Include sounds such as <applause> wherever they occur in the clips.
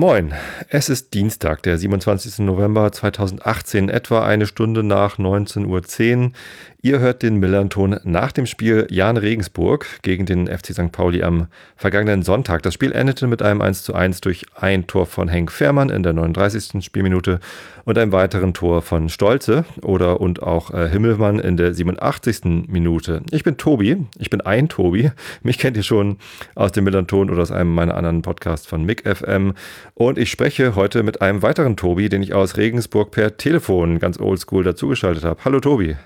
Moin, es ist Dienstag, der 27. November 2018, etwa eine Stunde nach 19.10 Uhr. Ihr hört den Millanton nach dem Spiel Jan Regensburg gegen den FC St. Pauli am vergangenen Sonntag. Das Spiel endete mit einem 1:1 durch ein Tor von Henk Fährmann in der 39. Spielminute und einem weiteren Tor von Stolze oder und auch äh, Himmelmann in der 87. Minute. Ich bin Tobi, ich bin ein Tobi. Mich kennt ihr schon aus dem Millanton oder aus einem meiner anderen Podcasts von MIG FM und ich spreche heute mit einem weiteren Tobi, den ich aus Regensburg per Telefon ganz oldschool dazugeschaltet habe. Hallo Tobi.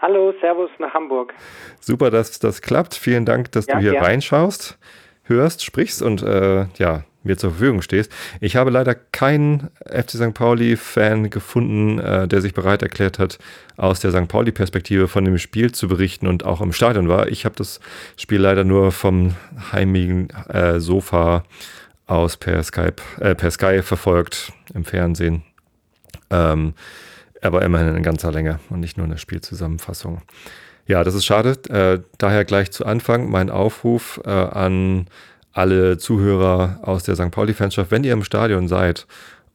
Hallo, Servus nach Hamburg. Super, dass das klappt. Vielen Dank, dass ja, du hier ja. reinschaust, hörst, sprichst und äh, ja, mir zur Verfügung stehst. Ich habe leider keinen FC St. Pauli-Fan gefunden, äh, der sich bereit erklärt hat, aus der St. Pauli-Perspektive von dem Spiel zu berichten und auch im Stadion war. Ich habe das Spiel leider nur vom heimigen äh, Sofa aus per Skype, äh, per Sky verfolgt im Fernsehen. Ähm, aber immerhin in ganzer Länge und nicht nur eine Spielzusammenfassung. Ja, das ist schade. Äh, daher gleich zu Anfang mein Aufruf äh, an alle Zuhörer aus der St. Pauli-Fanschaft, wenn ihr im Stadion seid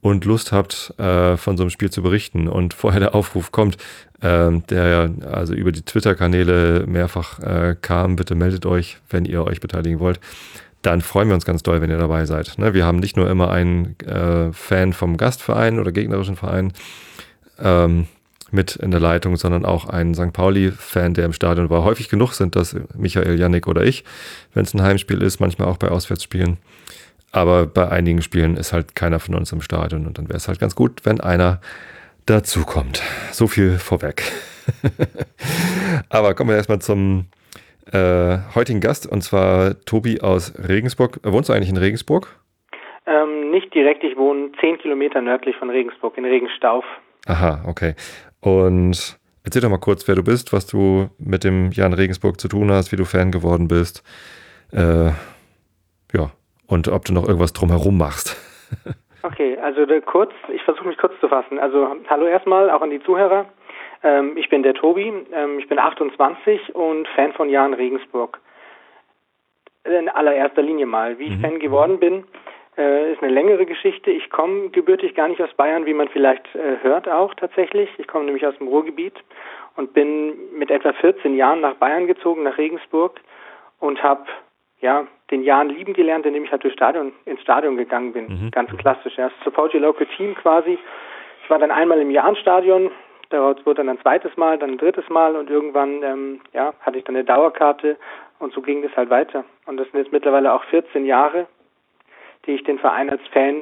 und Lust habt, äh, von so einem Spiel zu berichten und <laughs> vorher der Aufruf kommt, äh, der also über die Twitter-Kanäle mehrfach äh, kam, bitte meldet euch, wenn ihr euch beteiligen wollt dann freuen wir uns ganz doll, wenn ihr dabei seid. Ne? Wir haben nicht nur immer einen äh, Fan vom Gastverein oder gegnerischen Verein, ähm, mit in der Leitung, sondern auch ein St. Pauli-Fan, der im Stadion war. Häufig genug sind das Michael, Yannick oder ich, wenn es ein Heimspiel ist, manchmal auch bei Auswärtsspielen. Aber bei einigen Spielen ist halt keiner von uns im Stadion und dann wäre es halt ganz gut, wenn einer dazukommt. So viel vorweg. <laughs> Aber kommen wir erstmal zum äh, heutigen Gast und zwar Tobi aus Regensburg. Wohnst du eigentlich in Regensburg? Ähm, nicht direkt, ich wohne zehn Kilometer nördlich von Regensburg, in Regenstauf. Aha, okay. Und erzähl doch mal kurz, wer du bist, was du mit dem Jan Regensburg zu tun hast, wie du Fan geworden bist. Äh, ja, und ob du noch irgendwas drumherum machst. <laughs> okay, also kurz, ich versuche mich kurz zu fassen. Also hallo erstmal auch an die Zuhörer. Ähm, ich bin der Tobi, ähm, ich bin 28 und Fan von Jan Regensburg. In allererster Linie mal. Wie ich mhm. Fan geworden bin, äh, ist eine längere Geschichte. Ich komme gebürtig gar nicht aus Bayern, wie man vielleicht äh, hört auch tatsächlich. Ich komme nämlich aus dem Ruhrgebiet und bin mit etwa 14 Jahren nach Bayern gezogen, nach Regensburg und habe ja den Jahren lieben gelernt, indem ich halt durchs Stadion ins Stadion gegangen bin. Mhm. Ganz klassisch. Ja. Support your local team quasi. Ich war dann einmal im Jahr im Stadion, daraus wurde dann ein zweites Mal, dann ein drittes Mal und irgendwann ähm, ja, hatte ich dann eine Dauerkarte und so ging das halt weiter. Und das sind jetzt mittlerweile auch 14 Jahre die ich den Verein als Fan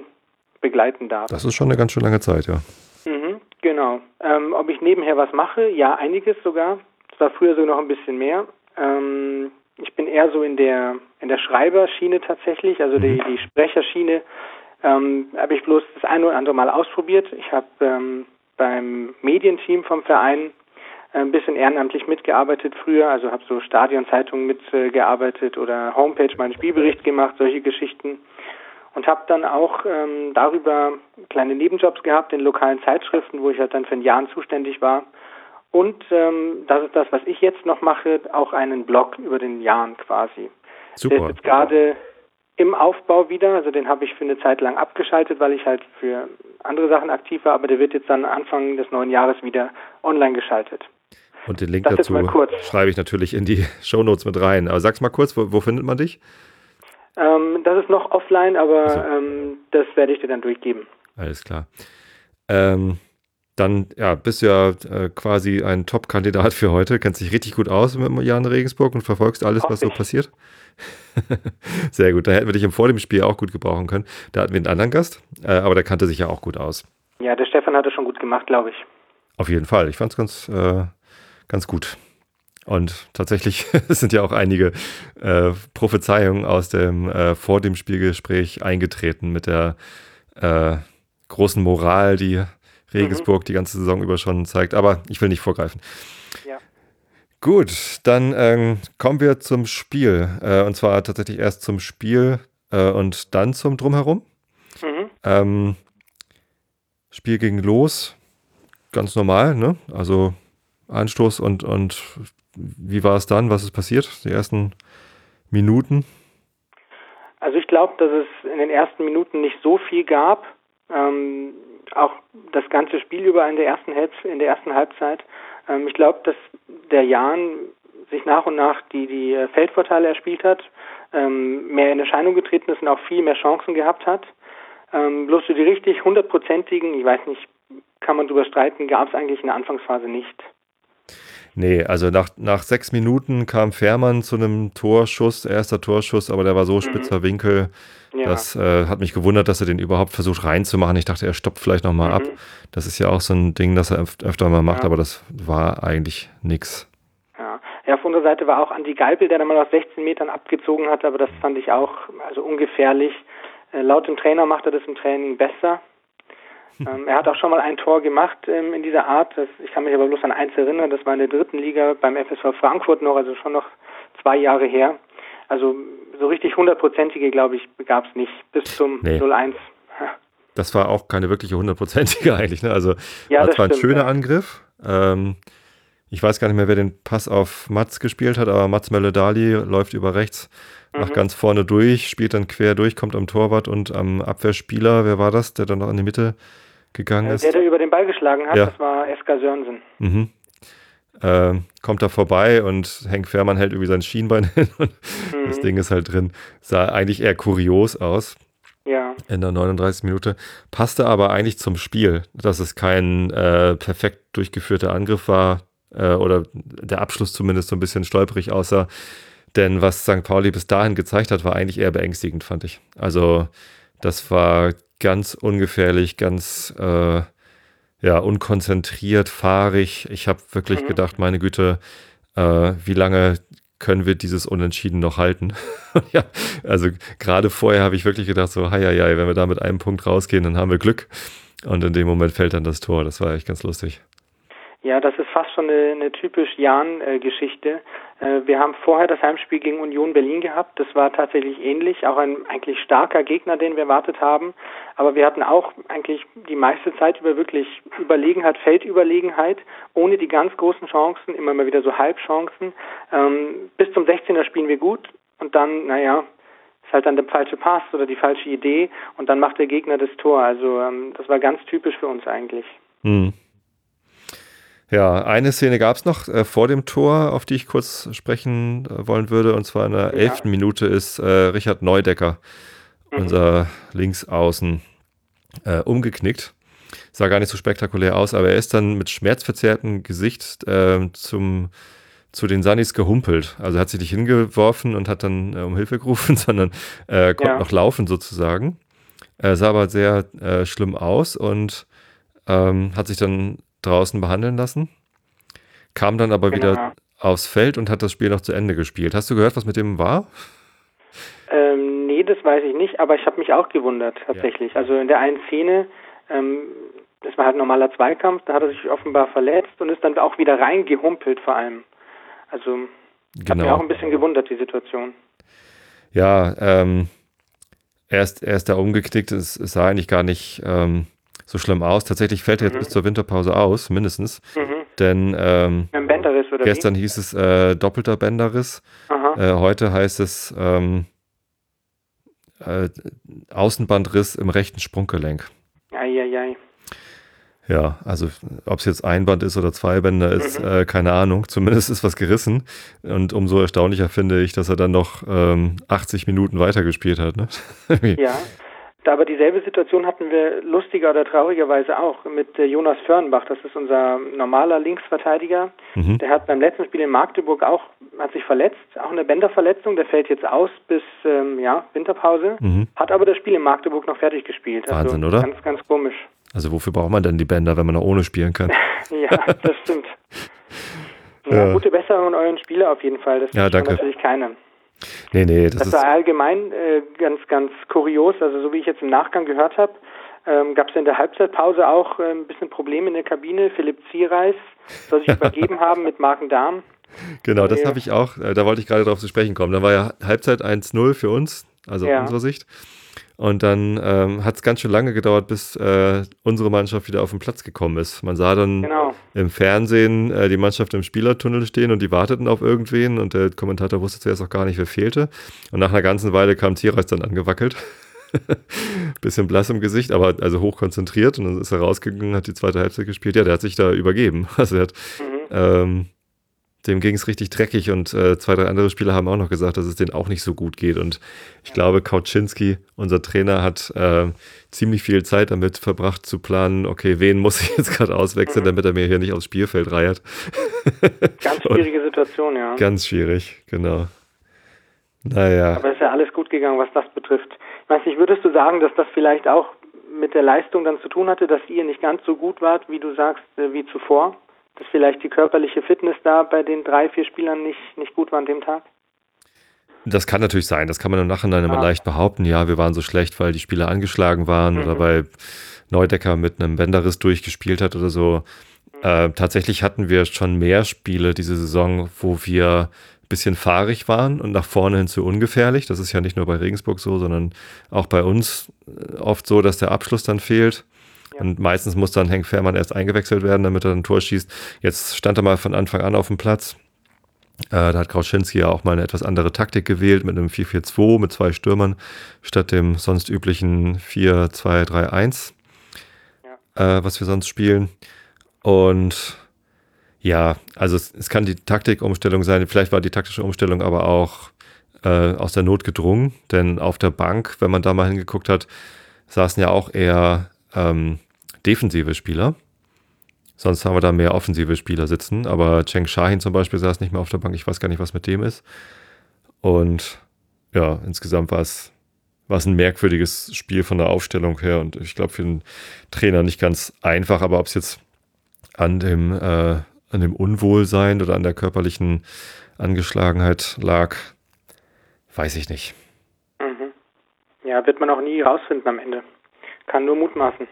begleiten darf. Das ist schon eine ganz schön lange Zeit, ja. Mhm, genau. Ähm, ob ich nebenher was mache? Ja, einiges sogar. Es war früher so noch ein bisschen mehr. Ähm, ich bin eher so in der in der Schreiberschiene tatsächlich, also mhm. die, die Sprecherschiene ähm, habe ich bloß das eine oder andere Mal ausprobiert. Ich habe ähm, beim Medienteam vom Verein ein bisschen ehrenamtlich mitgearbeitet früher, also habe so Stadionzeitungen mitgearbeitet oder Homepage, meinen Spielbericht gemacht, solche Geschichten und habe dann auch ähm, darüber kleine Nebenjobs gehabt in lokalen Zeitschriften, wo ich halt dann für ein Jahr zuständig war. Und ähm, das ist das, was ich jetzt noch mache, auch einen Blog über den Jahren quasi. Super. Der ist jetzt gerade im Aufbau wieder, also den habe ich für eine Zeit lang abgeschaltet, weil ich halt für andere Sachen aktiv war, aber der wird jetzt dann Anfang des neuen Jahres wieder online geschaltet. Und den Link das dazu schreibe ich natürlich in die <laughs> Shownotes mit rein. Aber sag's mal kurz, wo, wo findet man dich? Ähm, das ist noch offline, aber also. ähm, das werde ich dir dann durchgeben. Alles klar. Ähm, dann ja, bist du ja äh, quasi ein Top-Kandidat für heute. Kennst dich richtig gut aus mit Jan Regensburg und verfolgst alles, was so passiert. <laughs> Sehr gut. Da hätten wir dich im vor dem Spiel auch gut gebrauchen können. Da hatten wir einen anderen Gast, äh, aber der kannte sich ja auch gut aus. Ja, der Stefan hat es schon gut gemacht, glaube ich. Auf jeden Fall. Ich fand es ganz, äh, ganz gut. Und tatsächlich <laughs> sind ja auch einige äh, Prophezeiungen aus dem äh, vor dem Spielgespräch eingetreten mit der äh, großen Moral, die Regensburg mhm. die ganze Saison über schon zeigt. Aber ich will nicht vorgreifen. Ja. Gut, dann ähm, kommen wir zum Spiel. Äh, und zwar tatsächlich erst zum Spiel äh, und dann zum Drumherum. Mhm. Ähm, Spiel ging los, ganz normal, ne? Also Anstoß und, und wie war es dann? Was ist passiert? Die ersten Minuten? Also ich glaube, dass es in den ersten Minuten nicht so viel gab. Ähm, auch das ganze Spiel über in der ersten, Halb in der ersten Halbzeit. Ähm, ich glaube, dass der Jan sich nach und nach die, die Feldvorteile erspielt hat, ähm, mehr in Erscheinung getreten ist und auch viel mehr Chancen gehabt hat. Ähm, bloß so die richtig hundertprozentigen, ich weiß nicht, kann man drüber streiten, gab es eigentlich in der Anfangsphase nicht. Nee, also nach, nach sechs Minuten kam Fährmann zu einem Torschuss, erster Torschuss, aber der war so mhm. spitzer. Winkel. Ja. Das äh, hat mich gewundert, dass er den überhaupt versucht reinzumachen. Ich dachte, er stoppt vielleicht nochmal mhm. ab. Das ist ja auch so ein Ding, das er öfter mal macht, ja. aber das war eigentlich nix. Ja. ja, auf unserer Seite war auch Andi Geipel, der dann mal aus 16 Metern abgezogen hat, aber das fand ich auch also ungefährlich. Äh, laut dem Trainer macht er das im Training besser. Ähm, er hat auch schon mal ein Tor gemacht ähm, in dieser Art. Das, ich kann mich aber bloß an eins erinnern. Das war in der dritten Liga beim FSV Frankfurt noch, also schon noch zwei Jahre her. Also so richtig hundertprozentige, glaube ich, gab es nicht bis zum nee. 0-1. Das war auch keine wirkliche hundertprozentige <laughs> eigentlich. Ne? Also ja, das war ein schöner ja. Angriff. Ähm, ich weiß gar nicht mehr, wer den Pass auf Mats gespielt hat, aber Mats Mölle-Dali läuft über rechts nach mhm. ganz vorne durch, spielt dann quer durch, kommt am Torwart und am Abwehrspieler, wer war das, der dann noch in die Mitte gegangen äh, ist? Der, der über den Ball geschlagen hat, ja. das war Eska Sörensen. Mhm. Äh, kommt da vorbei und Henk Fährmann hält irgendwie sein Schienbein <laughs> hin und mhm. das Ding ist halt drin. Sah eigentlich eher kurios aus. Ja. In der 39. Minute. Passte aber eigentlich zum Spiel, dass es kein äh, perfekt durchgeführter Angriff war äh, oder der Abschluss zumindest so ein bisschen stolperig aussah. Denn was St. Pauli bis dahin gezeigt hat, war eigentlich eher beängstigend, fand ich. Also, das war ganz ungefährlich, ganz äh, ja, unkonzentriert, fahrig. Ich habe wirklich mhm. gedacht, meine Güte, äh, wie lange können wir dieses Unentschieden noch halten? <laughs> ja, also gerade vorher habe ich wirklich gedacht, so, hei, hei, wenn wir da mit einem Punkt rausgehen, dann haben wir Glück. Und in dem Moment fällt dann das Tor. Das war echt ganz lustig. Ja, das ist fast schon eine, eine typisch Jan-Geschichte. Äh, wir haben vorher das Heimspiel gegen Union Berlin gehabt. Das war tatsächlich ähnlich, auch ein eigentlich starker Gegner, den wir erwartet haben. Aber wir hatten auch eigentlich die meiste Zeit über wirklich Überlegenheit, Feldüberlegenheit, ohne die ganz großen Chancen, immer mal wieder so Halbchancen. Ähm, bis zum 16er spielen wir gut und dann, naja, ist halt dann der falsche Pass oder die falsche Idee und dann macht der Gegner das Tor. Also ähm, das war ganz typisch für uns eigentlich. Hm. Ja, eine Szene gab es noch äh, vor dem Tor, auf die ich kurz sprechen äh, wollen würde. Und zwar in der elften ja. Minute ist äh, Richard Neudecker, mhm. unser Linksaußen, äh, umgeknickt. Sah gar nicht so spektakulär aus, aber er ist dann mit schmerzverzerrtem Gesicht ähm, zum, zu den Sunnis gehumpelt. Also er hat sich nicht hingeworfen und hat dann äh, um Hilfe gerufen, <laughs> sondern äh, konnte ja. noch laufen sozusagen. Er sah aber sehr schlimm aus und ähm, hat sich dann draußen behandeln lassen, kam dann aber genau. wieder aufs Feld und hat das Spiel noch zu Ende gespielt. Hast du gehört, was mit dem war? Ähm, nee, das weiß ich nicht, aber ich habe mich auch gewundert tatsächlich. Ja. Also in der einen Szene, ähm, das war halt ein normaler Zweikampf, da hat er sich offenbar verletzt und ist dann auch wieder reingehumpelt vor allem. Also genau. hat mich auch ein bisschen gewundert, die Situation. Ja, ähm, er ist, er ist da umgeknickt, es, es sah eigentlich gar nicht ähm, so schlimm aus. Tatsächlich fällt er mhm. jetzt bis zur Winterpause aus, mindestens. Mhm. Denn ähm, gestern wie? hieß es äh, doppelter Bänderriss. Äh, heute heißt es ähm, äh, Außenbandriss im rechten Sprunggelenk. Eieiei. Ja, also ob es jetzt ein Band ist oder zwei Bänder ist, mhm. äh, keine Ahnung. Zumindest ist was gerissen. Und umso erstaunlicher finde ich, dass er dann noch ähm, 80 Minuten weitergespielt hat. Ne? <laughs> ja, aber dieselbe Situation hatten wir lustiger oder traurigerweise auch mit äh, Jonas Förnbach. Das ist unser normaler Linksverteidiger. Mhm. Der hat beim letzten Spiel in Magdeburg auch, hat sich verletzt, auch eine Bänderverletzung. Der fällt jetzt aus bis, ähm, ja, Winterpause. Mhm. Hat aber das Spiel in Magdeburg noch fertig gespielt. Also Wahnsinn, oder? Ganz, ganz komisch. Also wofür braucht man denn die Bänder, wenn man noch ohne spielen kann? <laughs> ja, das stimmt. <laughs> Ja, ja. Gute Besserung an euren Spieler auf jeden Fall. Das ja, danke. natürlich keiner. Nee, nee, das, das war allgemein äh, ganz, ganz kurios. Also so wie ich jetzt im Nachgang gehört habe, ähm, gab es in der Halbzeitpause auch äh, ein bisschen Probleme in der Kabine. Philipp Ziereis soll sich <laughs> übergeben haben mit Marken-Darm. Genau, das habe ich auch, äh, da wollte ich gerade darauf zu sprechen kommen. Da war ja Halbzeit 1-0 für uns, also ja. aus unserer Sicht. Und dann ähm, hat es ganz schön lange gedauert, bis äh, unsere Mannschaft wieder auf den Platz gekommen ist. Man sah dann genau. im Fernsehen äh, die Mannschaft im Spielertunnel stehen und die warteten auf irgendwen und der Kommentator wusste zuerst auch gar nicht, wer fehlte. Und nach einer ganzen Weile kam Tierreis dann angewackelt. <laughs> Bisschen blass im Gesicht, aber also hoch konzentriert und dann ist er rausgegangen, hat die zweite Halbzeit gespielt. Ja, der hat sich da übergeben. <laughs> Also er hat mhm. ähm, dem ging es richtig dreckig und äh, zwei, drei andere Spieler haben auch noch gesagt, dass es denen auch nicht so gut geht. Und ich glaube, Kauczynski, unser Trainer, hat äh, ziemlich viel Zeit damit verbracht zu planen, okay, wen muss ich jetzt gerade auswechseln, mhm. damit er mir hier nicht aufs Spielfeld reiert. <laughs> Ganz schwierige Situation, ja. Ganz schwierig, genau. Naja. Aber es ist ja alles gut gegangen, was das betrifft. Ich weiß nicht, würdest du sagen, dass das vielleicht auch mit der Leistung dann zu tun hatte, dass ihr nicht ganz so gut wart, wie du sagst, äh, wie zuvor? Dass vielleicht die körperliche Fitness da bei den drei, vier Spielern nicht, nicht gut war an dem Tag? Das kann natürlich sein. Das kann man im Nachhinein immer leicht behaupten. Ja, wir waren so schlecht, weil die Spieler angeschlagen waren mhm. oder weil Neudecker mit einem Bänderriss durchgespielt hat oder so. Mhm. Äh, tatsächlich hatten wir schon mehr Spiele diese Saison, wo wir ein bisschen fahrig waren und nach vorne hin zu ungefährlich. Das ist ja nicht nur bei Regensburg so, sondern auch bei uns äh, oft so, dass der Abschluss dann fehlt. Und meistens muss dann Henk Fährmann erst eingewechselt werden, damit er ein Tor schießt. Jetzt stand er mal von Anfang an auf dem Platz. Äh, da hat Krauschinski ja auch mal eine etwas andere Taktik gewählt mit einem 4-4-2 mit zwei Stürmern statt dem sonst üblichen 4-2-3-1, ja. äh, was wir sonst spielen. Und ja, also es, es, kann die Taktikumstellung sein, vielleicht war die taktische Umstellung aber auch äh, aus der Not gedrungen, denn auf der Bank, wenn man da mal hingeguckt hat, saßen ja auch eher ähm, defensive Spieler. Sonst haben wir da mehr offensive Spieler sitzen. Aber Cheng Shahin zum Beispiel saß nicht mehr auf der Bank. Ich weiß gar nicht, was mit dem ist. Und ja, insgesamt war es, war es ein merkwürdiges Spiel von der Aufstellung her. Und ich glaube, für den Trainer nicht ganz einfach. Aber ob es jetzt an dem, äh, an dem Unwohlsein oder an der körperlichen Angeschlagenheit lag, weiß ich nicht. Mhm. Ja, wird man auch nie rausfinden am Ende. Kann nur mutmaßen.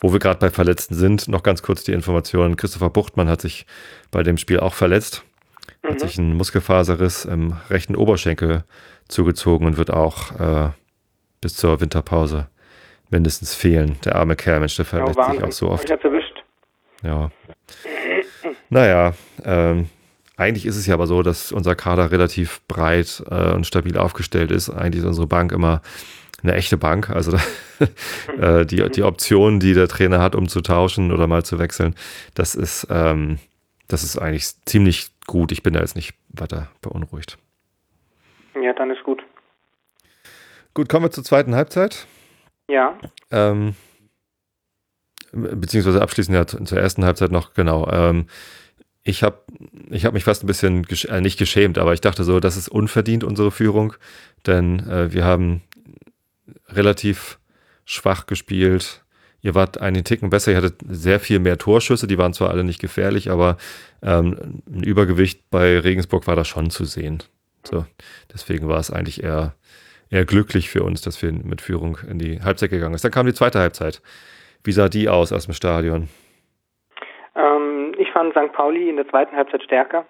Wo wir gerade bei Verletzten sind, noch ganz kurz die Information. Christopher Buchtmann hat sich bei dem Spiel auch verletzt. Mhm. Hat sich einen Muskelfaserriss im rechten Oberschenkel zugezogen und wird auch äh, bis zur Winterpause mindestens fehlen. Der arme Kerl, Mensch, der verletzt ja, sich auch so oft. Ich erwischt. Ja. Naja, ähm, eigentlich ist es ja aber so, dass unser Kader relativ breit äh, und stabil aufgestellt ist. Eigentlich ist unsere Bank immer eine echte Bank. Also <laughs> äh, die, die Option, die der Trainer hat, um zu tauschen oder mal zu wechseln, das ist, ähm, das ist eigentlich ziemlich gut. Ich bin da jetzt nicht weiter beunruhigt. Ja, dann ist gut. Gut, kommen wir zur zweiten Halbzeit. Ja. Ähm, beziehungsweise abschließend ja zur ersten Halbzeit noch, genau. Ähm, ich habe ich hab mich fast ein bisschen, gesch äh, nicht geschämt, aber ich dachte so, das ist unverdient, unsere Führung, denn äh, wir haben relativ schwach gespielt. Ihr wart einen Ticken besser, ihr hattet sehr viel mehr Torschüsse, die waren zwar alle nicht gefährlich, aber ähm, ein Übergewicht bei Regensburg war da schon zu sehen. So, deswegen war es eigentlich eher, eher glücklich für uns, dass wir mit Führung in die Halbzeit gegangen sind. Dann kam die zweite Halbzeit. Wie sah die aus aus dem Stadion? Ähm, ich fand St. Pauli in der zweiten Halbzeit stärker.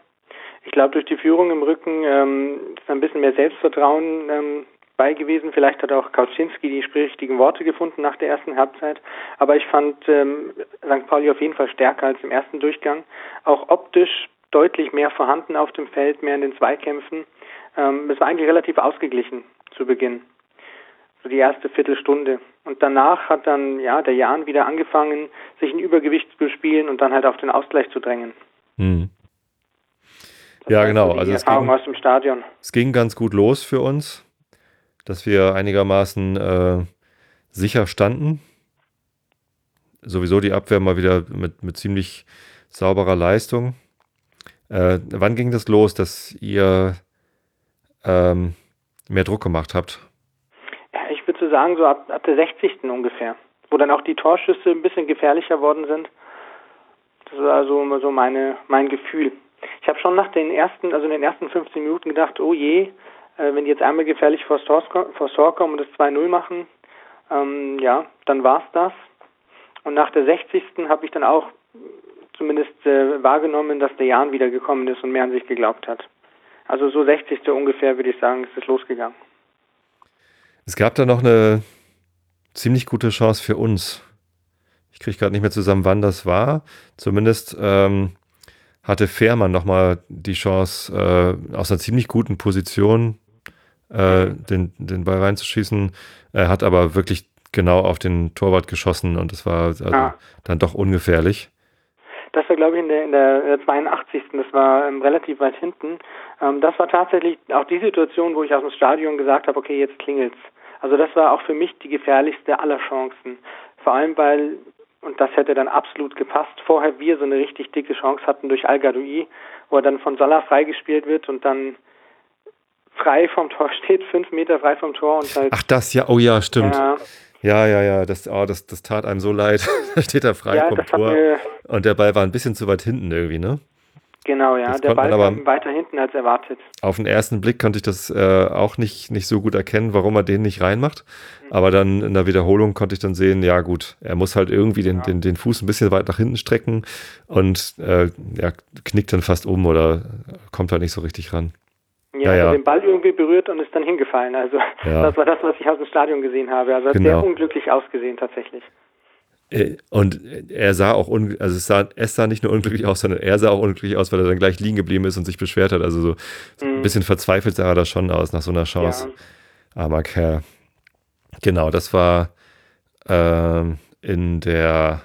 Ich glaube, durch die Führung im Rücken ähm, ist ein bisschen mehr Selbstvertrauen ähm, bei gewesen. Vielleicht hat auch Kauczynski die richtigen Worte gefunden nach der ersten Halbzeit. Aber ich fand ähm, St. Pauli auf jeden Fall stärker als im ersten Durchgang. Auch optisch deutlich mehr vorhanden auf dem Feld, mehr in den Zweikämpfen. Ähm, es war eigentlich relativ ausgeglichen zu Beginn. So die erste Viertelstunde. Und danach hat dann ja der Jan wieder angefangen, sich ein Übergewicht zu spielen und dann halt auf den Ausgleich zu drängen. Hm. Ja, genau. Also es ging, aus dem Stadion. es ging ganz gut los für uns dass wir einigermaßen äh, sicher standen. Sowieso die Abwehr mal wieder mit, mit ziemlich sauberer Leistung. Äh, wann ging das los, dass ihr ähm, mehr Druck gemacht habt? Ich würde sagen, so ab, ab der 60. ungefähr, wo dann auch die Torschüsse ein bisschen gefährlicher worden sind. Das war so, so meine, mein Gefühl. Ich habe schon nach den ersten, also in den ersten 15 Minuten gedacht, oh je, äh, wenn die jetzt einmal gefährlich vor Tor, Tor kommen und das 2-0 machen, ähm, ja, dann war's das. Und nach der 60. habe ich dann auch zumindest äh, wahrgenommen, dass der Jan wieder gekommen ist und mehr an sich geglaubt hat. Also so 60. ungefähr würde ich sagen, ist es losgegangen. Es gab da noch eine ziemlich gute Chance für uns. Ich kriege gerade nicht mehr zusammen, wann das war. Zumindest ähm, hatte Fährmann nochmal die Chance, äh, aus einer ziemlich guten Position äh, den, den Ball reinzuschießen. Er hat aber wirklich genau auf den Torwart geschossen und es war also ah. dann doch ungefährlich. Das war, glaube ich, in der, in der 82. Das war ähm, relativ weit hinten. Ähm, das war tatsächlich auch die Situation, wo ich aus dem Stadion gesagt habe, okay, jetzt klingelt's. Also das war auch für mich die gefährlichste aller Chancen. Vor allem, weil, und das hätte dann absolut gepasst, vorher wir so eine richtig dicke Chance hatten durch Al-Gadoui, wo er dann von Salah freigespielt wird und dann frei vom Tor steht, fünf Meter frei vom Tor und halt. Ach, das ja, oh ja, stimmt. Ja, ja, ja, ja, das, oh, das, das tat einem so leid. <laughs> da steht er frei ja, vom Tor. Und der Ball war ein bisschen zu weit hinten irgendwie, ne? Genau, ja. Das der Ball war weiter hinten als erwartet. Auf den ersten Blick konnte ich das äh, auch nicht, nicht so gut erkennen, warum er den nicht reinmacht. Mhm. Aber dann in der Wiederholung konnte ich dann sehen, ja gut, er muss halt irgendwie den, ja. den, den Fuß ein bisschen weit nach hinten strecken und äh, ja, knickt dann fast um oder kommt halt nicht so richtig ran. Ja, ja, ja. den Ball irgendwie berührt und ist dann hingefallen. Also ja. das war das, was ich aus dem Stadion gesehen habe. Also hat genau. sehr unglücklich ausgesehen tatsächlich. Äh, und er sah auch, also es sah, es sah nicht nur unglücklich aus, sondern er sah auch unglücklich aus, weil er dann gleich liegen geblieben ist und sich beschwert hat. Also so, mhm. ein bisschen verzweifelt sah er da schon aus nach so einer Chance. Ja. Armer Kerl. Genau, das war ähm, in der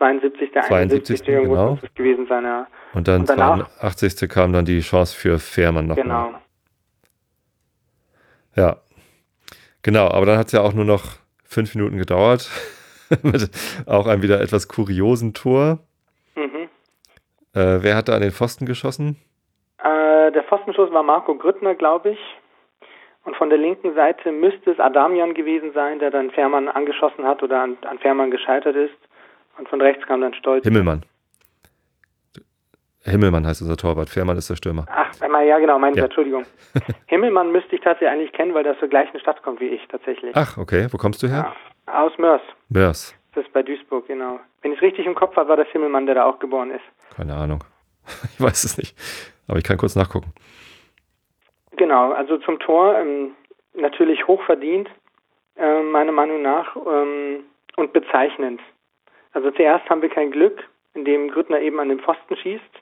so um die 72. Der 72. genau. gewesen sein, ja. Und dann und danach, 80. kam dann die Chance für Fährmann noch. Genau. Mal. Ja. Genau, aber dann hat es ja auch nur noch fünf Minuten gedauert. <laughs> Mit auch einem wieder etwas kuriosen Tor. Mhm. Äh, wer hat da an den Pfosten geschossen? Äh, der Pfostenschuss war Marco Grüttner, glaube ich. Und von der linken Seite müsste es Adamian gewesen sein, der dann Fährmann angeschossen hat oder an, an Fährmann gescheitert ist. Und von rechts kam dann Stolz. Himmelmann. Himmelmann heißt unser Torwart, Fährmann ist der Stürmer. Ach, ja, genau, meine ja. Entschuldigung. <laughs> Himmelmann müsste ich tatsächlich eigentlich kennen, weil der aus der gleichen Stadt kommt wie ich tatsächlich. Ach, okay. Wo kommst du her? Ja, aus Mörs. Mörs. Das ist bei Duisburg, genau. Wenn ich es richtig im Kopf habe, war das Himmelmann, der da auch geboren ist. Keine Ahnung. <laughs> Ich weiß es nicht. Aber ich kann kurz nachgucken. Genau, also zum Tor ähm, natürlich hochverdient, äh, meiner Meinung nach, ähm, und bezeichnend. Also zuerst haben wir kein Glück, indem Grüttner eben an den Pfosten schießt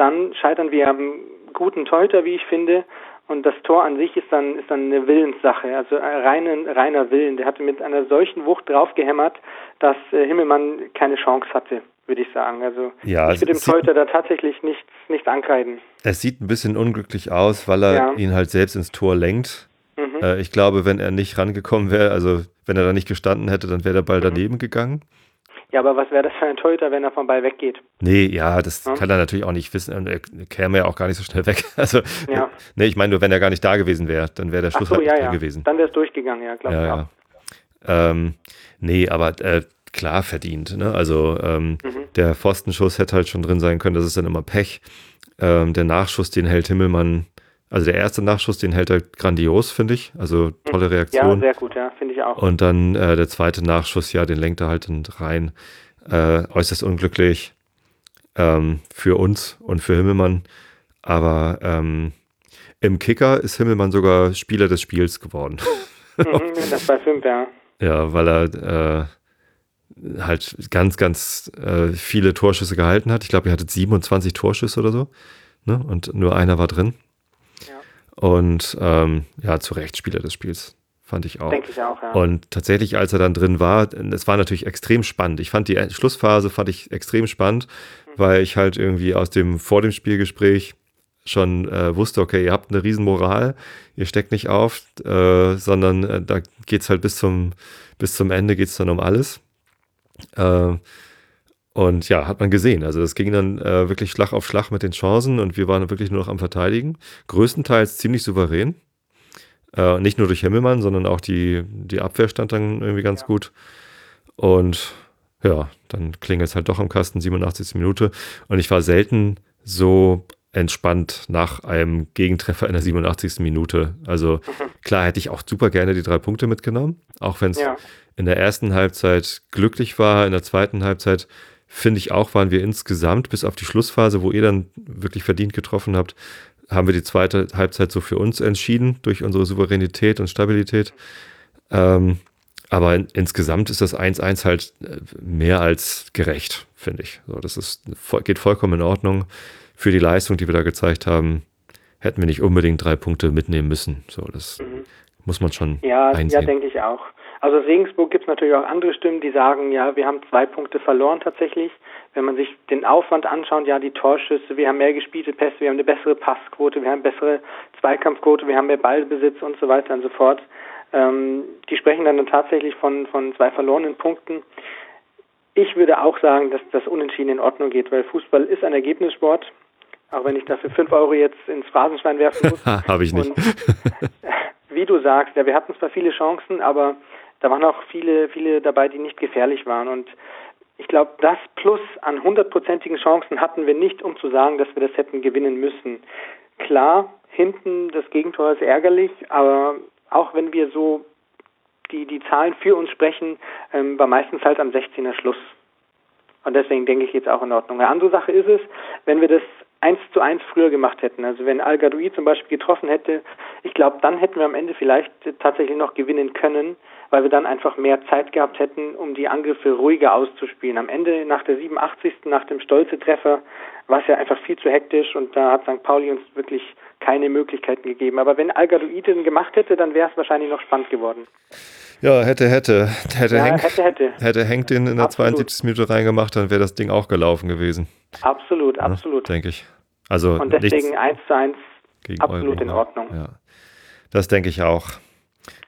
dann scheitern wir am guten Teuter, wie ich finde. Und das Tor an sich ist dann, ist dann eine Willenssache, also reinen, reiner Willen. Der hatte mit einer solchen Wucht draufgehämmert, dass äh, Himmelmann keine Chance hatte, würde ich sagen. Also ja, ich würde dem Teuter da tatsächlich nichts, nichts ankreiden. Es sieht ein bisschen unglücklich aus, weil er ja. ihn halt selbst ins Tor lenkt. Mhm. Äh, ich glaube, wenn er nicht rangekommen wäre, also wenn er da nicht gestanden hätte, dann wäre der Ball mhm. daneben gegangen. Ja, aber was wäre das für ein Torhüter, wenn er vom Ball weggeht? Nee, ja, das ja. kann er natürlich auch nicht wissen. Er käme ja auch gar nicht so schnell weg. <laughs> Also, ja. nee, ich meine nur, wenn er gar nicht da gewesen wäre, dann wäre der Schluss so, halt ja, nicht ja. gewesen. Dann wäre es durchgegangen, ja, glaube ich. Ja, ja. Ähm, nee, aber äh, klar verdient. Ne? Also ähm, mhm. der Pfostenschuss hätte halt schon drin sein können, das ist dann immer Pech. Ähm, der Nachschuss, den hält Himmelmann also der erste Nachschuss, den hält er grandios, finde ich. Also tolle Reaktion. Ja, sehr gut, ja, finde ich auch. Und dann äh, der zweite Nachschuss, ja, den lenkt er halt rein. Äh, äußerst unglücklich ähm, für uns und für Himmelmann. Aber ähm, im Kicker ist Himmelmann sogar Spieler des Spiels geworden. <laughs> Mhm, das war fünf, ja. Ja, weil er äh, halt ganz, ganz äh, viele Torschüsse gehalten hat. Ich glaube, er hatte 27 Torschüsse oder so. Ne? Und nur einer war drin. Und ähm, ja, zu Recht Spieler des Spiels. Fand ich auch. Denke ich auch, ja. Und tatsächlich, als er dann drin war, es war natürlich extrem spannend. Ich fand die Schlussphase fand ich extrem spannend, mhm. weil ich halt irgendwie aus dem vor dem Spielgespräch schon äh, wusste, okay, ihr habt eine Riesenmoral, ihr steckt nicht auf, äh, sondern äh, da geht's halt bis zum, bis zum Ende geht's dann um alles. Äh, und ja, hat man gesehen. Also es ging dann äh, wirklich Schlag auf Schlag mit den Chancen und wir waren wirklich nur noch am Verteidigen. Größtenteils ziemlich souverän. Äh, nicht nur durch Himmelmann, sondern auch die, die Abwehr stand dann irgendwie ganz ja. gut. Und ja, dann klingelt es halt doch am Kasten, 87. Minute. Und ich war selten so entspannt nach einem Gegentreffer in der 87. Minute. Also <laughs> klar hätte ich auch super gerne die drei Punkte mitgenommen, auch wenn es ja. in der ersten Halbzeit glücklich war, in der zweiten Halbzeit finde ich auch, waren wir insgesamt bis auf die Schlussphase, wo ihr dann wirklich verdient getroffen habt, haben wir die zweite Halbzeit so für uns entschieden, durch unsere Souveränität und Stabilität. Ähm, aber in, insgesamt ist das 1-1 halt äh, mehr als gerecht, finde ich. So, das ist, geht vollkommen in Ordnung. Für die Leistung, die wir da gezeigt haben, hätten wir nicht unbedingt drei Punkte mitnehmen müssen. So, das mhm. muss man schon ja, einsehen. Ja, denke ich auch. Also Regensburg gibt es natürlich auch andere Stimmen, die sagen, ja, wir haben zwei Punkte verloren tatsächlich. Wenn man sich den Aufwand anschaut, ja, die Torschüsse, wir haben mehr gespielte Pässe, wir haben eine bessere Passquote, wir haben bessere Zweikampfquote, wir haben mehr Ballbesitz und so weiter und so fort. Ähm, die sprechen dann, dann tatsächlich von, von zwei verlorenen Punkten. Ich würde auch sagen, dass das Unentschieden in Ordnung geht, weil Fußball ist ein Ergebnissport. Auch wenn ich dafür fünf Euro jetzt ins Phrasenschwein werfen muss. <laughs> Habe ich nicht. Und, wie du sagst, ja, wir hatten zwar viele Chancen, aber da waren auch viele, viele dabei, die nicht gefährlich waren. Und ich glaube, das Plus an hundertprozentigen Chancen hatten wir nicht, um zu sagen, dass wir das hätten gewinnen müssen. Klar, hinten das Gegentor ist ärgerlich, aber auch wenn wir so die, die Zahlen für uns sprechen, ähm, war meistens halt am 16er Schluss. Und deswegen denke ich jetzt auch in Ordnung. Eine andere Sache ist es, wenn wir das eins zu eins früher gemacht hätten. Also wenn Al zum Beispiel getroffen hätte, ich glaube, dann hätten wir am Ende vielleicht tatsächlich noch gewinnen können, weil wir dann einfach mehr Zeit gehabt hätten, um die Angriffe ruhiger auszuspielen. Am Ende, nach der 87., nach dem Stolze-Treffer, war es ja einfach viel zu hektisch und da hat St. Pauli uns wirklich keine Möglichkeiten gegeben. Aber wenn Al Gadoui den gemacht hätte, dann wäre es wahrscheinlich noch spannend geworden. Ja, hätte, hätte. Hätte, ja, Henk, hätte, hätte. hätte Henk den in der Absolut. 72. Minute reingemacht, dann wäre das Ding auch gelaufen gewesen. Absolut, absolut. Ja, denke ich. Also Und deswegen 1 zu 1 absolut Euro, in Ordnung. Ja. Das denke ich auch.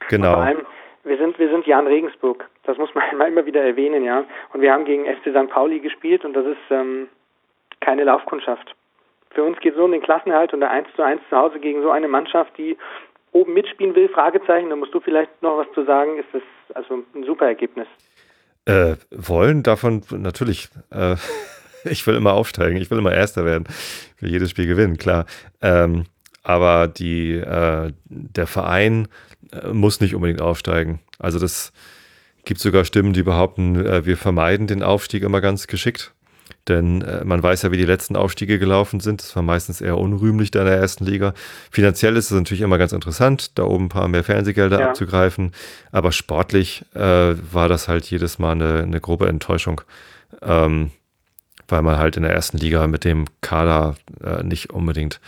Genau. Und vor allem, wir sind, wir sind ja in Regensburg. Das muss man <laughs> immer wieder erwähnen, ja. Und wir haben gegen FC St. Pauli gespielt und das ist ähm, keine Laufkundschaft. Für uns geht so um den Klassenerhalt und der 1 zu 1 zu Hause gegen so eine Mannschaft, die oben mitspielen will, Fragezeichen, da musst du vielleicht noch was zu sagen, ist das also ein super Ergebnis. Äh, wollen davon natürlich. Äh, <laughs> ich will immer aufsteigen, ich will immer Erster werden, ich will jedes Spiel gewinnen, klar. Ähm, aber die, äh, der Verein äh, muss nicht unbedingt aufsteigen. Also das gibt sogar Stimmen, die behaupten, äh, wir vermeiden den Aufstieg immer ganz geschickt. Denn äh, man weiß ja, wie die letzten Aufstiege gelaufen sind. Das war meistens eher unrühmlich da in der ersten Liga. Finanziell ist es natürlich immer ganz interessant, da oben ein paar mehr Fernsehgelder ja. abzugreifen. Aber sportlich äh, war das halt jedes Mal eine, eine grobe Enttäuschung. Ähm, weil man halt in der ersten Liga mit dem Kader äh, nicht unbedingt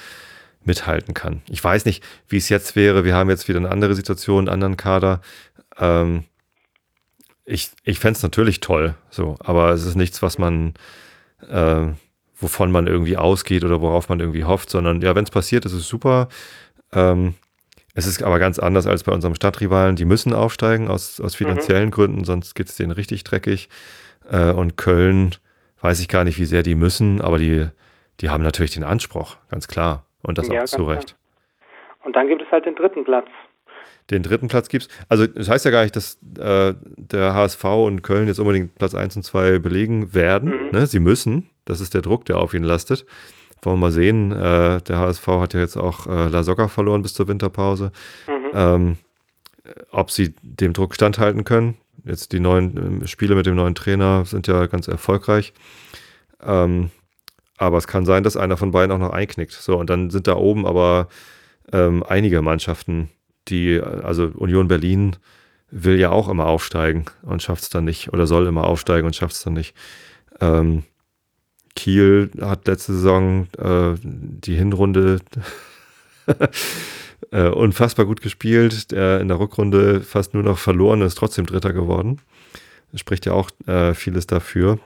mithalten kann. Ich weiß nicht, wie es jetzt wäre. Wir haben jetzt wieder eine andere Situation, einen anderen Kader. Ähm, ich ich fände es natürlich toll, so, aber es ist nichts, was man, äh, wovon man irgendwie ausgeht oder worauf man irgendwie hofft, sondern ja, wenn es passiert, ist es super. Ähm, es ist aber ganz anders als bei unserem Stadtrivalen. Die müssen aufsteigen aus, aus finanziellen mhm. Gründen, sonst geht es denen richtig dreckig. Äh, und Köln weiß ich gar nicht, wie sehr die müssen, aber die, die haben natürlich den Anspruch, ganz klar. Und das ja, auch zu Recht. Und dann gibt es halt den dritten Platz. Den dritten Platz gibt es. Also, das heißt ja gar nicht, dass äh, der HSV und Köln jetzt unbedingt Platz 1 und 2 belegen werden. Mhm. Ne? Sie müssen. Das ist der Druck, der auf ihnen lastet. Wollen wir mal sehen. Äh, der HSV hat ja jetzt auch äh, La Soga verloren bis zur Winterpause. Mhm. Ähm, ob sie dem Druck standhalten können. Jetzt die neuen äh, Spiele mit dem neuen Trainer sind ja ganz erfolgreich. Ähm, aber es kann sein, dass einer von beiden auch noch einknickt. So, und dann sind da oben aber ähm, einige Mannschaften, die, also Union Berlin will ja auch immer aufsteigen und schafft es dann nicht oder soll immer aufsteigen und schafft es dann nicht. Ähm, Kiel hat letzte Saison äh, die Hinrunde <laughs> äh, unfassbar gut gespielt, der in der Rückrunde fast nur noch verloren ist, trotzdem Dritter geworden. Spricht ja auch äh, vieles dafür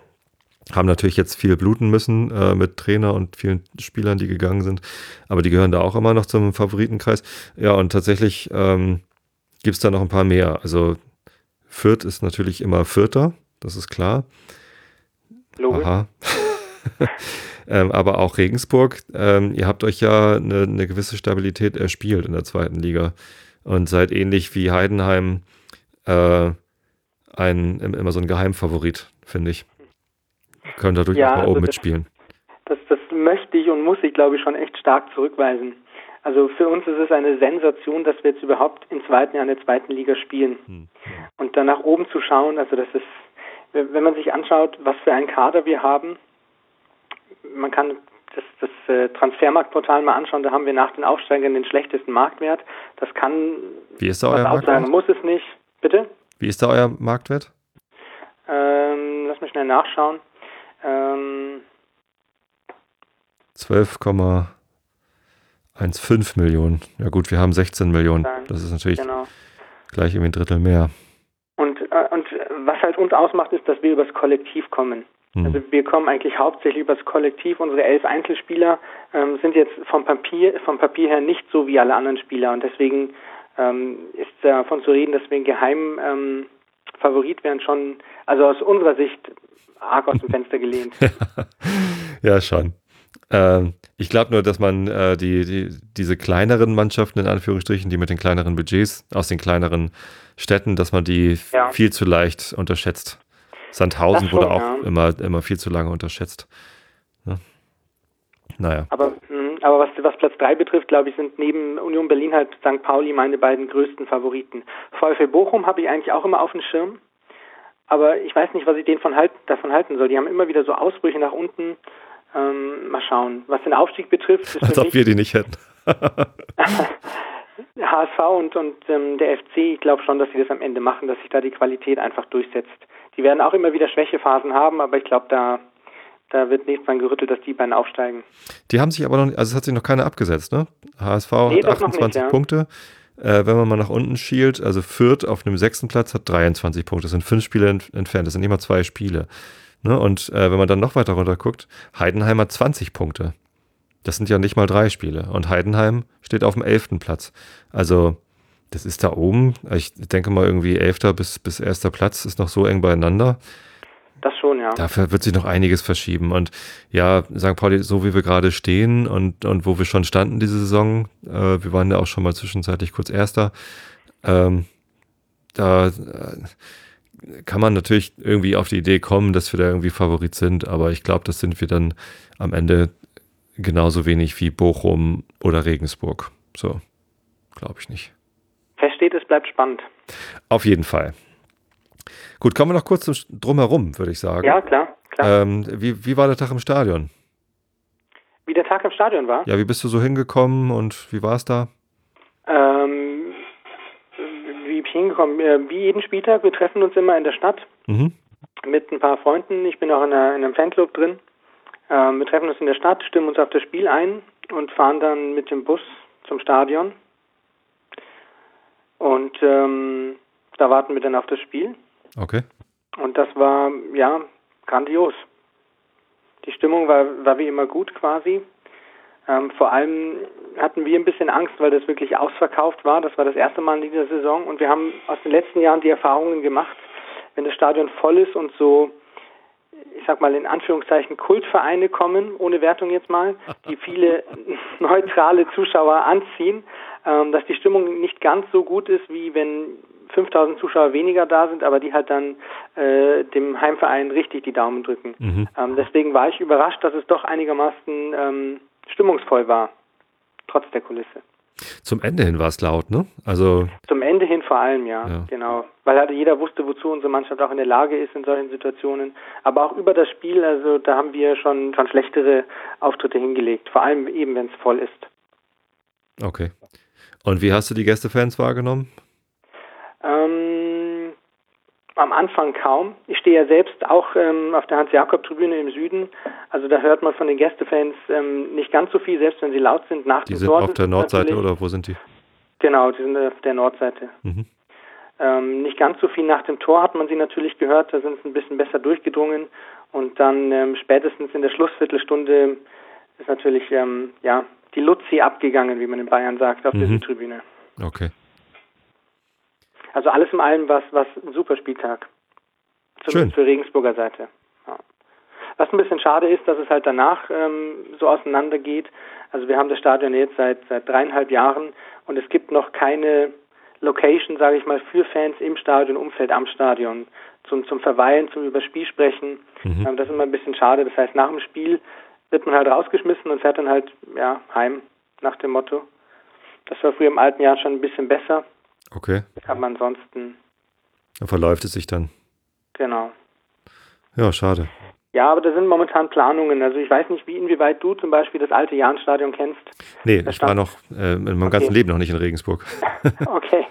haben natürlich jetzt viel bluten müssen äh, mit Trainer und vielen Spielern, die gegangen sind, aber die gehören da auch immer noch zum Favoritenkreis. Ja, und tatsächlich ähm, gibt es da noch ein paar mehr. Also Fürth ist natürlich immer Vierter, das ist klar. Logisch. Aha. <laughs> ähm, aber auch Regensburg, ähm, ihr habt euch ja eine, eine, gewisse Stabilität erspielt in der zweiten Liga und seid ähnlich wie Heidenheim äh, ein, immer so ein Geheimfavorit, finde ich können dadurch ja, auch mal also oben mitspielen. Das, das möchte ich und muss ich, glaube ich, schon echt stark zurückweisen. Also für uns ist es eine Sensation, dass wir jetzt überhaupt im zweiten Jahr in der zweiten Liga spielen. Hm. Und dann nach oben zu schauen, also das ist, wenn man sich anschaut, was für einen Kader wir haben, man kann das, das äh, Transfermarktportal mal anschauen, da haben wir nach den Aufsteigern den schlechtesten Marktwert. Das kann Wie ist da euer Marktwert? muss es nicht. Bitte? Wie ist da euer Marktwert? Ähm, lass mich schnell nachschauen. Ähm, 12,15 Millionen. Ja gut, wir haben 16 Millionen. Das ist natürlich genau. gleich irgendwie ein Drittel mehr. Und, äh, und was halt uns ausmacht, ist, dass wir übers Kollektiv kommen. Hm. Also wir kommen eigentlich hauptsächlich übers Kollektiv. Unsere elf Einzelspieler ähm, sind jetzt vom Papier, vom Papier her nicht so wie alle anderen Spieler und deswegen ähm, ist davon zu reden, dass wir ein Geheim ähm, Favorit wären schon, also aus unserer Sicht arg aus dem Fenster gelehnt. <laughs> ja, schon. Ähm, ich glaube nur, dass man äh, die, die, diese kleineren Mannschaften in Anführungsstrichen, die mit den kleineren Budgets aus den kleineren Städten, dass man die ja. viel zu leicht unterschätzt. Sandhausen schon, wurde auch ja. immer, immer viel zu lange unterschätzt. Ja. Naja. Aber, aber was, was Platz 3 betrifft, glaube ich, sind neben Union Berlin halt St. Pauli meine beiden größten Favoriten. VfL Bochum habe ich eigentlich auch immer auf dem Schirm. Aber ich weiß nicht, was ich den von halt, davon halten soll. Die haben immer wieder so Ausbrüche nach unten. Ähm, mal schauen. Was den Aufstieg betrifft. Als ob wir die nicht hätten. <laughs> HSV und, und ähm, der FC, ich glaube schon, dass sie das am Ende machen, dass sich da die Qualität einfach durchsetzt. Die werden auch immer wieder Schwächephasen haben, aber ich glaube, da, da wird nichts dran gerüttelt, dass die beiden aufsteigen. Die haben sich aber noch, also es hat sich noch keiner abgesetzt, ne? HSV nee, hat 28 nicht, ja. Punkte. Äh, wenn man mal nach unten schielt, also Fürth auf dem sechsten Platz hat 23 Punkte. Das sind fünf Spiele ent entfernt, das sind immer zwei Spiele. Ne? Und äh, wenn man dann noch weiter runter guckt, Heidenheim hat 20 Punkte. Das sind ja nicht mal drei Spiele. Und Heidenheim steht auf dem elften Platz. Also, das ist da oben. Ich denke mal irgendwie elfter bis, bis erster Platz ist noch so eng beieinander. Das schon, ja. Dafür wird sich noch einiges verschieben. Und ja, St. Pauli, so wie wir gerade stehen und, und wo wir schon standen diese Saison, äh, wir waren ja auch schon mal zwischenzeitlich kurz Erster, ähm, da äh, kann man natürlich irgendwie auf die Idee kommen, dass wir da irgendwie Favorit sind, aber ich glaube, das sind wir dann am Ende genauso wenig wie Bochum oder Regensburg. So, glaube ich nicht. Versteht, es bleibt spannend. Auf jeden Fall. Gut, kommen wir noch kurz drumherum, würde ich sagen. Ja, klar. klar. Ähm, wie, wie war der Tag im Stadion? Wie der Tag im Stadion war? Ja, wie bist du so hingekommen und wie war es da? Ähm, wie bin ich hingekommen? Äh, wie jeden Spieltag, wir treffen uns immer in der Stadt mhm. mit ein paar Freunden. Ich bin auch in, einer, in einem Fanclub drin. Ähm, wir treffen uns in der Stadt, stimmen uns auf das Spiel ein und fahren dann mit dem Bus zum Stadion. Und ähm, da warten wir dann auf das Spiel. Okay. Und das war, ja, grandios. Die Stimmung war, war wie immer gut quasi. Ähm, vor allem hatten wir ein bisschen Angst, weil das wirklich ausverkauft war. Das war das erste Mal in dieser Saison. Und wir haben aus den letzten Jahren die Erfahrungen gemacht, wenn das Stadion voll ist und so, ich sag mal in Anführungszeichen, Kultvereine kommen, ohne Wertung jetzt mal, die viele <laughs> neutrale Zuschauer anziehen, ähm, dass die Stimmung nicht ganz so gut ist, wie wenn 5000 Zuschauer weniger da sind, aber die halt dann äh, dem Heimverein richtig die Daumen drücken. Mhm. Ähm, deswegen war ich überrascht, dass es doch einigermaßen ähm, stimmungsvoll war, trotz der Kulisse. Zum Ende hin war es laut, ne? Also zum Ende hin vor allem, ja, ja, genau, weil halt jeder wusste, wozu unsere Mannschaft auch in der Lage ist in solchen Situationen. Aber auch über das Spiel, also da haben wir schon schon schlechtere Auftritte hingelegt, vor allem eben, wenn es voll ist. Okay. Und wie hast du die Gästefans wahrgenommen? Ähm, am Anfang kaum. Ich stehe ja selbst auch ähm, auf der Hans-Jakob-Tribüne im Süden. Also da hört man von den Gästefans ähm, nicht ganz so viel, selbst wenn sie laut sind. Nach die sind Tor auf der Nordseite oder wo sind die? Genau, die sind auf der Nordseite. Mhm. Ähm, nicht ganz so viel nach dem Tor hat man sie natürlich gehört. Da sind sie ein bisschen besser durchgedrungen. Und dann ähm, spätestens in der Schlussviertelstunde ist natürlich ähm, ja die Luzi abgegangen, wie man in Bayern sagt, auf mhm. der Tribüne. Okay. Also alles in allem was was ein super Spieltag. Zumindest Schön. für Regensburger Seite. Ja. Was ein bisschen schade ist, dass es halt danach ähm, so auseinander geht. Also wir haben das Stadion jetzt seit seit dreieinhalb Jahren und es gibt noch keine Location, sage ich mal, für Fans im Stadion, Umfeld am Stadion, zum, zum Verweilen, zum Überspiel sprechen. Mhm. Ähm, das ist immer ein bisschen schade. Das heißt, nach dem Spiel wird man halt rausgeschmissen und fährt dann halt ja, heim nach dem Motto. Das war früher im alten Jahr schon ein bisschen besser. Okay. Aber ansonsten. Da verläuft es sich dann. Genau. Ja, schade. Ja, aber da sind momentan Planungen. Also ich weiß nicht, wie inwieweit du zum Beispiel das alte Jahnstadion kennst. Nee, ich war noch äh, in meinem okay. ganzen Leben noch nicht in Regensburg. <laughs> <laughs> okay.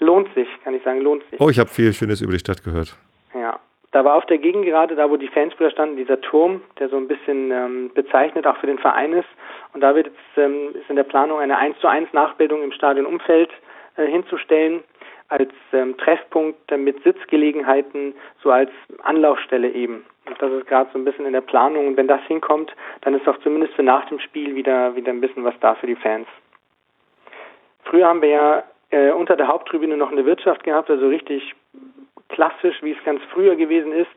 Lohnt sich, kann ich sagen, lohnt sich. Oh, ich habe viel Schönes über die Stadt gehört. Ja. Da war auf der Gegend gerade, da wo die Fansbrüder standen, dieser Turm, der so ein bisschen ähm, bezeichnet auch für den Verein ist. Und da wird jetzt, ähm, ist in der Planung eine 1 zu 1 Nachbildung im Stadionumfeld hinzustellen als ähm, Treffpunkt mit Sitzgelegenheiten, so als Anlaufstelle eben. Und das ist gerade so ein bisschen in der Planung. Und wenn das hinkommt, dann ist auch zumindest für nach dem Spiel wieder, wieder ein bisschen was da für die Fans. Früher haben wir ja äh, unter der Haupttribüne noch eine Wirtschaft gehabt, also richtig klassisch, wie es ganz früher gewesen ist.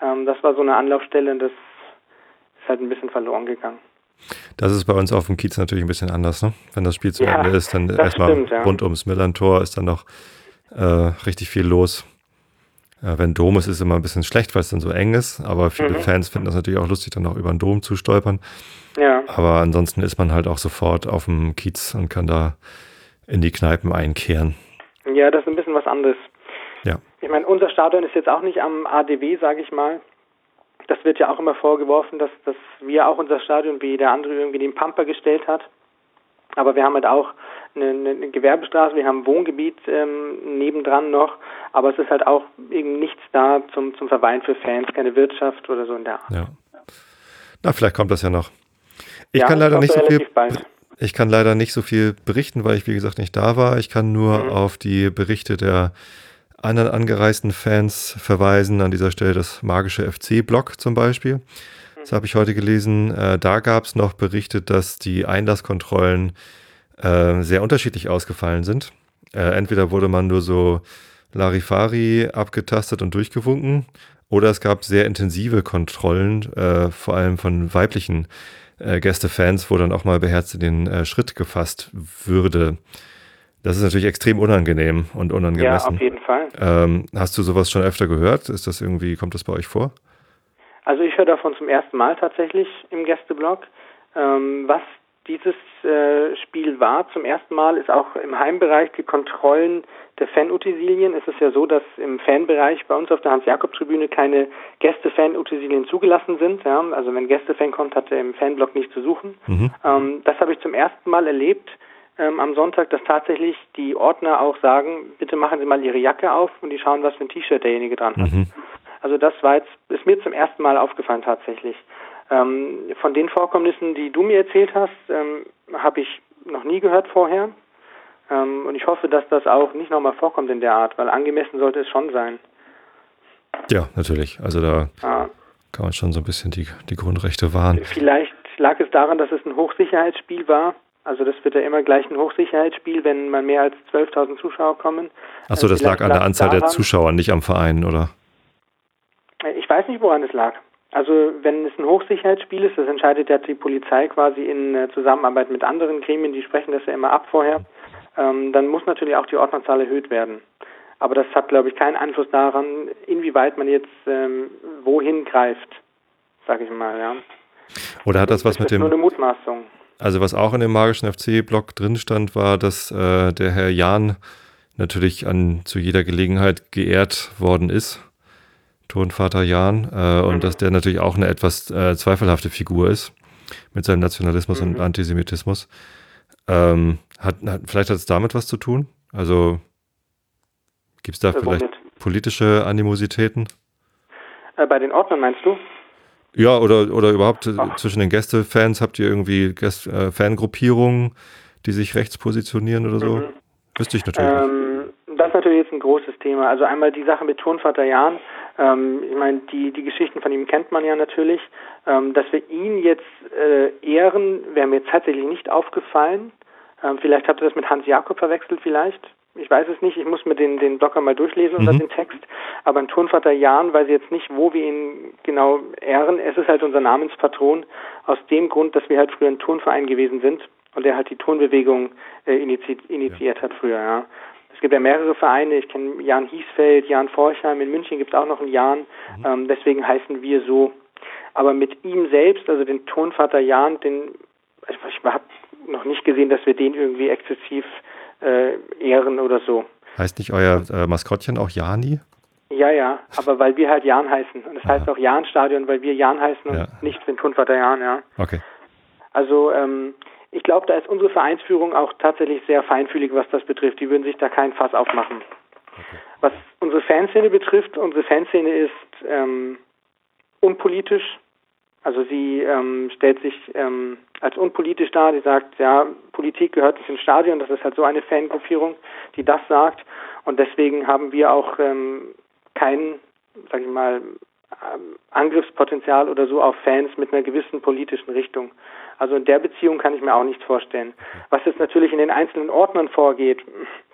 Ähm, das war so eine Anlaufstelle und das ist halt ein bisschen verloren gegangen. Das ist bei uns auf dem Kiez natürlich ein bisschen anders, ne? Wenn das Spiel zu ja, Ende ist, dann erstmal ja. rund ums Millantor ist dann noch äh, richtig viel los. Äh, wenn Dom ist, ist immer ein bisschen schlecht, weil es dann so eng ist, aber viele mhm. Fans finden das natürlich auch lustig, dann auch über den Dom zu stolpern. Ja. Aber ansonsten ist man halt auch sofort auf dem Kiez und kann da in die Kneipen einkehren. Ja, das ist ein bisschen was anderes. Ja. Ich meine, unser Stadion ist jetzt auch nicht am ADW, sage ich mal. Das wird ja auch immer vorgeworfen, dass, dass wir auch unser Stadion wie der andere irgendwie den Pamper gestellt hat. Aber wir haben halt auch eine, eine Gewerbestraße, wir haben ein Wohngebiet ähm, nebendran noch, aber es ist halt auch eben nichts da zum, zum Verweilen für Fans, keine Wirtschaft oder so in der Art. Ja. Na, vielleicht kommt das ja noch. Ich ja, kann leider nicht so viel. Bald. Ich kann leider nicht so viel berichten, weil ich, wie gesagt, nicht da war. Ich kann nur mhm. auf die Berichte der anderen angereisten Fans verweisen. An dieser Stelle das magische FC-Blog zum Beispiel. Das habe ich heute gelesen. Äh, da gab es noch berichtet, dass die Einlasskontrollen äh, sehr unterschiedlich ausgefallen sind. Äh, entweder wurde man nur so Larifari abgetastet und durchgewunken, oder es gab sehr intensive Kontrollen, vor allem von weiblichen Gästefans, wo dann auch mal beherzt in den Schritt gefasst würde. Das ist natürlich extrem unangenehm und unangemessen. Ja, auf jeden Fall. Ähm, hast du sowas schon öfter gehört? Ist das irgendwie, kommt das bei euch vor? Also ich höre davon zum ersten Mal tatsächlich im Gästeblog. Ähm, was dieses äh, Spiel war zum ersten Mal, ist auch im Heimbereich die Kontrollen der Fan-Utensilien. Es ist ja so, dass im Fanbereich bei uns auf der Hans-Jakob-Tribüne keine Gäste-Fan-Utensilien zugelassen sind. Ja? Also wenn Gäste-Fan kommt, hat er im Fanblock nicht zu suchen. Mhm. Ähm, das habe ich zum ersten Mal erlebt ähm, am Sonntag, dass tatsächlich die Ordner auch sagen, bitte machen Sie mal Ihre Jacke auf und die schauen, was für ein T-Shirt derjenige dran hat. Mhm. Also das war jetzt, ist mir zum ersten Mal aufgefallen tatsächlich. Ähm, von den Vorkommnissen, die du mir erzählt hast, ähm, habe ich noch nie gehört vorher. Ähm, und ich hoffe, dass das auch nicht nochmal vorkommt in der Art, weil angemessen sollte es schon sein. Ja, natürlich. Also da ah. kann man schon so ein bisschen die, die Grundrechte wahren. Vielleicht lag es daran, dass es ein Hochsicherheitsspiel war also das wird ja immer gleich ein Hochsicherheitsspiel, wenn mal mehr als 12.000 Zuschauer kommen. Achso, das lag an der Anzahl daran, der Zuschauer, nicht am Verein, oder? Ich weiß nicht, woran es lag. Also wenn es ein Hochsicherheitsspiel ist, das entscheidet ja die Polizei quasi in äh, Zusammenarbeit mit anderen Gremien, die sprechen das ja immer ab vorher, ähm, dann muss natürlich auch die Ordnerzahl erhöht werden. Aber das hat, glaube ich, keinen Einfluss daran, inwieweit man jetzt ähm, wohin greift, sage ich mal, ja. Oder hat das was das mit dem... Nur eine Mutmaßung. Also was auch in dem magischen FC-Blog drin stand, war, dass äh, der Herr Jahn natürlich an zu jeder Gelegenheit geehrt worden ist. Turnvater Jahn. Äh, und mhm. dass der natürlich auch eine etwas äh, zweifelhafte Figur ist mit seinem Nationalismus mhm. und Antisemitismus. Ähm, hat, hat, vielleicht hat es damit was zu tun? Also gibt es da vielleicht politische Animositäten? Äh, bei den Ordnern meinst du? Ja, oder, oder überhaupt Ach. zwischen den Gästefans habt ihr irgendwie Gäste, äh, Fangruppierungen, die sich rechts positionieren oder so? Mhm. Wüsste ich natürlich. Ähm, das ist natürlich jetzt ein großes Thema. Also einmal die Sache mit Turnvater Jan. Ähm, ich meine, die, die Geschichten von ihm kennt man ja natürlich. Ähm, dass wir ihn jetzt äh, ehren, wäre mir tatsächlich nicht aufgefallen. Ähm, vielleicht habt ihr das mit Hans Jakob verwechselt vielleicht ich weiß es nicht, ich muss mir den, den Blogger mal durchlesen mhm. unter den Text, aber ein Turnvater Jan weiß jetzt nicht, wo wir ihn genau ehren. Es ist halt unser Namenspatron, aus dem Grund, dass wir halt früher ein Turnverein gewesen sind und der halt die Turnbewegung äh, initiiert, initiiert ja. hat früher, ja. Es gibt ja mehrere Vereine, ich kenne Jan Hiesfeld, Jan Forchheim, in München gibt es auch noch einen Jan, mhm. ähm, deswegen heißen wir so. Aber mit ihm selbst, also den Turnvater Jan, den, ich, ich habe noch nicht gesehen, dass wir den irgendwie exzessiv äh, ehren oder so. Heißt nicht euer äh, Maskottchen auch Jani? Ja, ja, aber weil wir halt Jan heißen. Und das heißt auch Jan-Stadion, weil wir Jan heißen und Ja. nicht den Tunvater Jan, ja. Okay. Also ähm, ich glaube, da ist unsere Vereinsführung auch tatsächlich sehr feinfühlig, was das betrifft. Die würden sich da kein Fass aufmachen. Was unsere Fanszene betrifft, unsere Fanszene ist ähm, unpolitisch. Also sie ähm, stellt sich ähm, als unpolitisch dar. Die sagt, ja, Politik gehört nicht ins Stadion. Das ist halt so eine Fangruppierung, die das sagt. Und deswegen haben wir auch ähm, kein, sag ich mal, ähm, Angriffspotenzial oder so auf Fans mit einer gewissen politischen Richtung. Also in der Beziehung kann ich mir auch nichts vorstellen. Was jetzt natürlich in den einzelnen Ordnern vorgeht,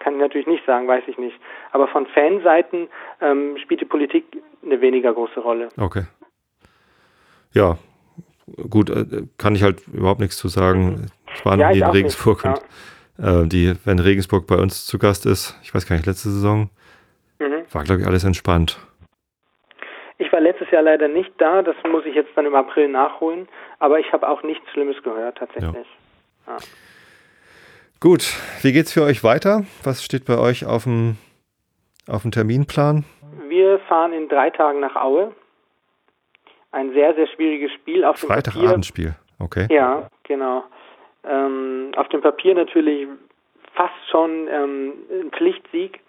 kann ich natürlich nicht sagen, weiß ich nicht. Aber von Fanseiten ähm, spielt die Politik eine weniger große Rolle. Okay. Ja, gut, äh, kann ich halt überhaupt nichts zu sagen. Ich war noch Ja, nie ich in Regensburg nicht. und äh, die, wenn Regensburg bei uns zu Gast ist, ich weiß gar nicht, letzte Saison, Mhm. war, glaube ich, alles entspannt. Ich war letztes Jahr leider nicht da, das muss ich jetzt dann im April nachholen, aber ich habe auch nichts Schlimmes gehört tatsächlich. Gut, wie geht's für euch weiter? Was steht bei euch auf dem, auf dem Terminplan? Wir fahren in drei Tagen nach Aue. Ein sehr, sehr schwieriges Spiel auf dem Papier. Freitagabendspiel, okay. Ja, genau. Ähm, auf dem Papier natürlich fast schon ähm, ein Pflichtsieg,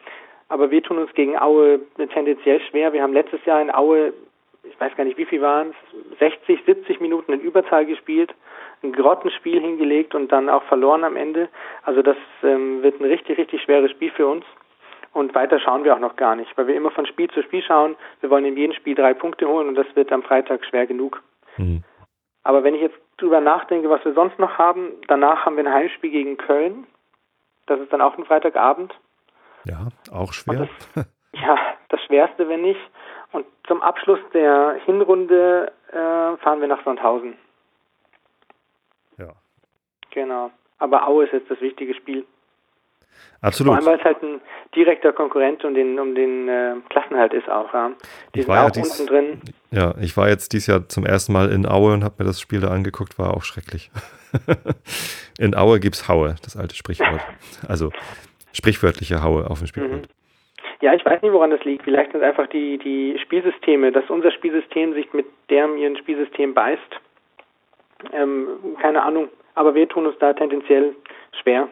aber wir tun uns gegen Aue tendenziell schwer. Wir haben letztes Jahr in Aue, ich weiß gar nicht wie viel waren es, 60, 70 Minuten in Überzahl gespielt, ein Grottenspiel hingelegt und dann auch verloren am Ende. Also das ähm, wird ein richtig, richtig schweres Spiel für uns. Und weiter schauen wir auch noch gar nicht, weil wir immer von Spiel zu Spiel schauen. Wir wollen in jedem Spiel drei Punkte holen und das wird am Freitag schwer genug. Hm. Aber wenn ich jetzt drüber nachdenke, was wir sonst noch haben, danach haben wir ein Heimspiel gegen Köln. Das ist dann auch ein Freitagabend. Ja, auch schwer. Ja, das Schwerste, wenn nicht. Und zum Abschluss der Hinrunde äh, fahren wir nach Sandhausen. Ja. Genau. Aber Aue ist jetzt das wichtige Spiel. Vor Absolut. allem, weil es halt ein direkter Konkurrent um den, um den äh, Klassenhalt ist auch. Ja. Die Ich sind war ja auch dies- unten drin. Ja, ich war jetzt dieses Jahr zum ersten Mal in Aue und habe mir das Spiel da angeguckt, war auch schrecklich. <laughs> in Aue gibt's Haue, das alte Sprichwort. Also sprichwörtliche Haue auf dem Spielfeld. Ja, ich weiß nicht, woran das liegt. Vielleicht sind es einfach die, die Spielsysteme, dass unser Spielsystem sich mit dem ihren Spielsystem beißt. Ähm, keine Ahnung. Aber wir tun uns da tendenziell schwer.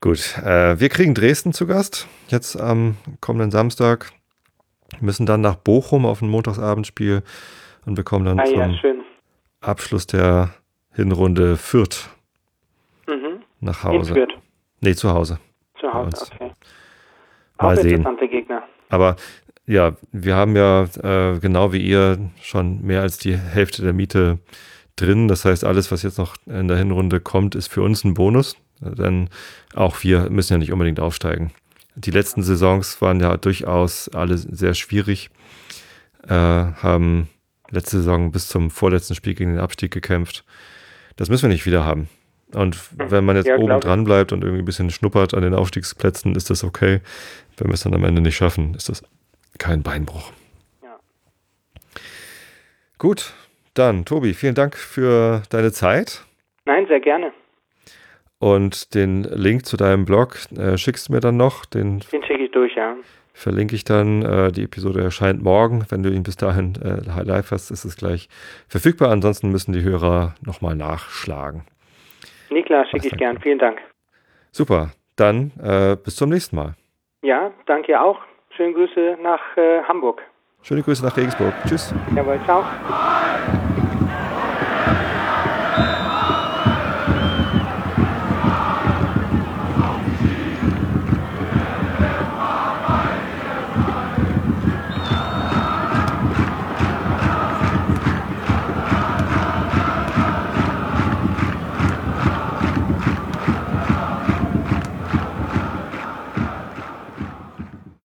Gut, äh, wir kriegen Dresden zu Gast, jetzt am kommenden Samstag. Müssen dann nach Bochum auf ein Montagsabendspiel und bekommen dann Ah ja, zum schön. Abschluss der Hinrunde Fürth Mhm. nach In Hause. Fürth, Nee, zu Hause. zu Hause, okay. Mal Auch sehen. interessante Gegner. Aber ja, wir haben ja äh, genau wie ihr schon mehr als die Hälfte der Miete drin. Das heißt, alles, was jetzt noch in der Hinrunde kommt, ist für uns ein Bonus. Denn auch wir müssen ja nicht unbedingt aufsteigen. Die letzten Saisons waren ja durchaus alle sehr schwierig. Äh, haben letzte Saison bis zum vorletzten Spiel gegen den Abstieg gekämpft. Das müssen wir nicht wieder haben. Und wenn man jetzt Ja, oben dran bleibt und irgendwie ein bisschen schnuppert an den Aufstiegsplätzen, ist das okay. Wenn wir es dann am Ende nicht schaffen, ist das kein Beinbruch. Ja. Gut, dann Tobi, vielen Dank für deine Zeit Nein, sehr gerne. und den Link zu deinem Blog äh, schickst du mir dann noch. Den Den schicke ich durch, ja. verlinke ich dann. Äh, die Episode erscheint morgen. Wenn du ihn bis dahin äh, live hast, ist es gleich verfügbar. Ansonsten müssen die Hörer nochmal nachschlagen. Nee, klar, schicke ich gern. Vielen Dank. Super, dann äh, bis zum nächsten Mal. Ja, danke auch. Schöne Grüße nach äh, Hamburg. Schöne Grüße nach Regensburg. Tschüss. Jawohl, ciao.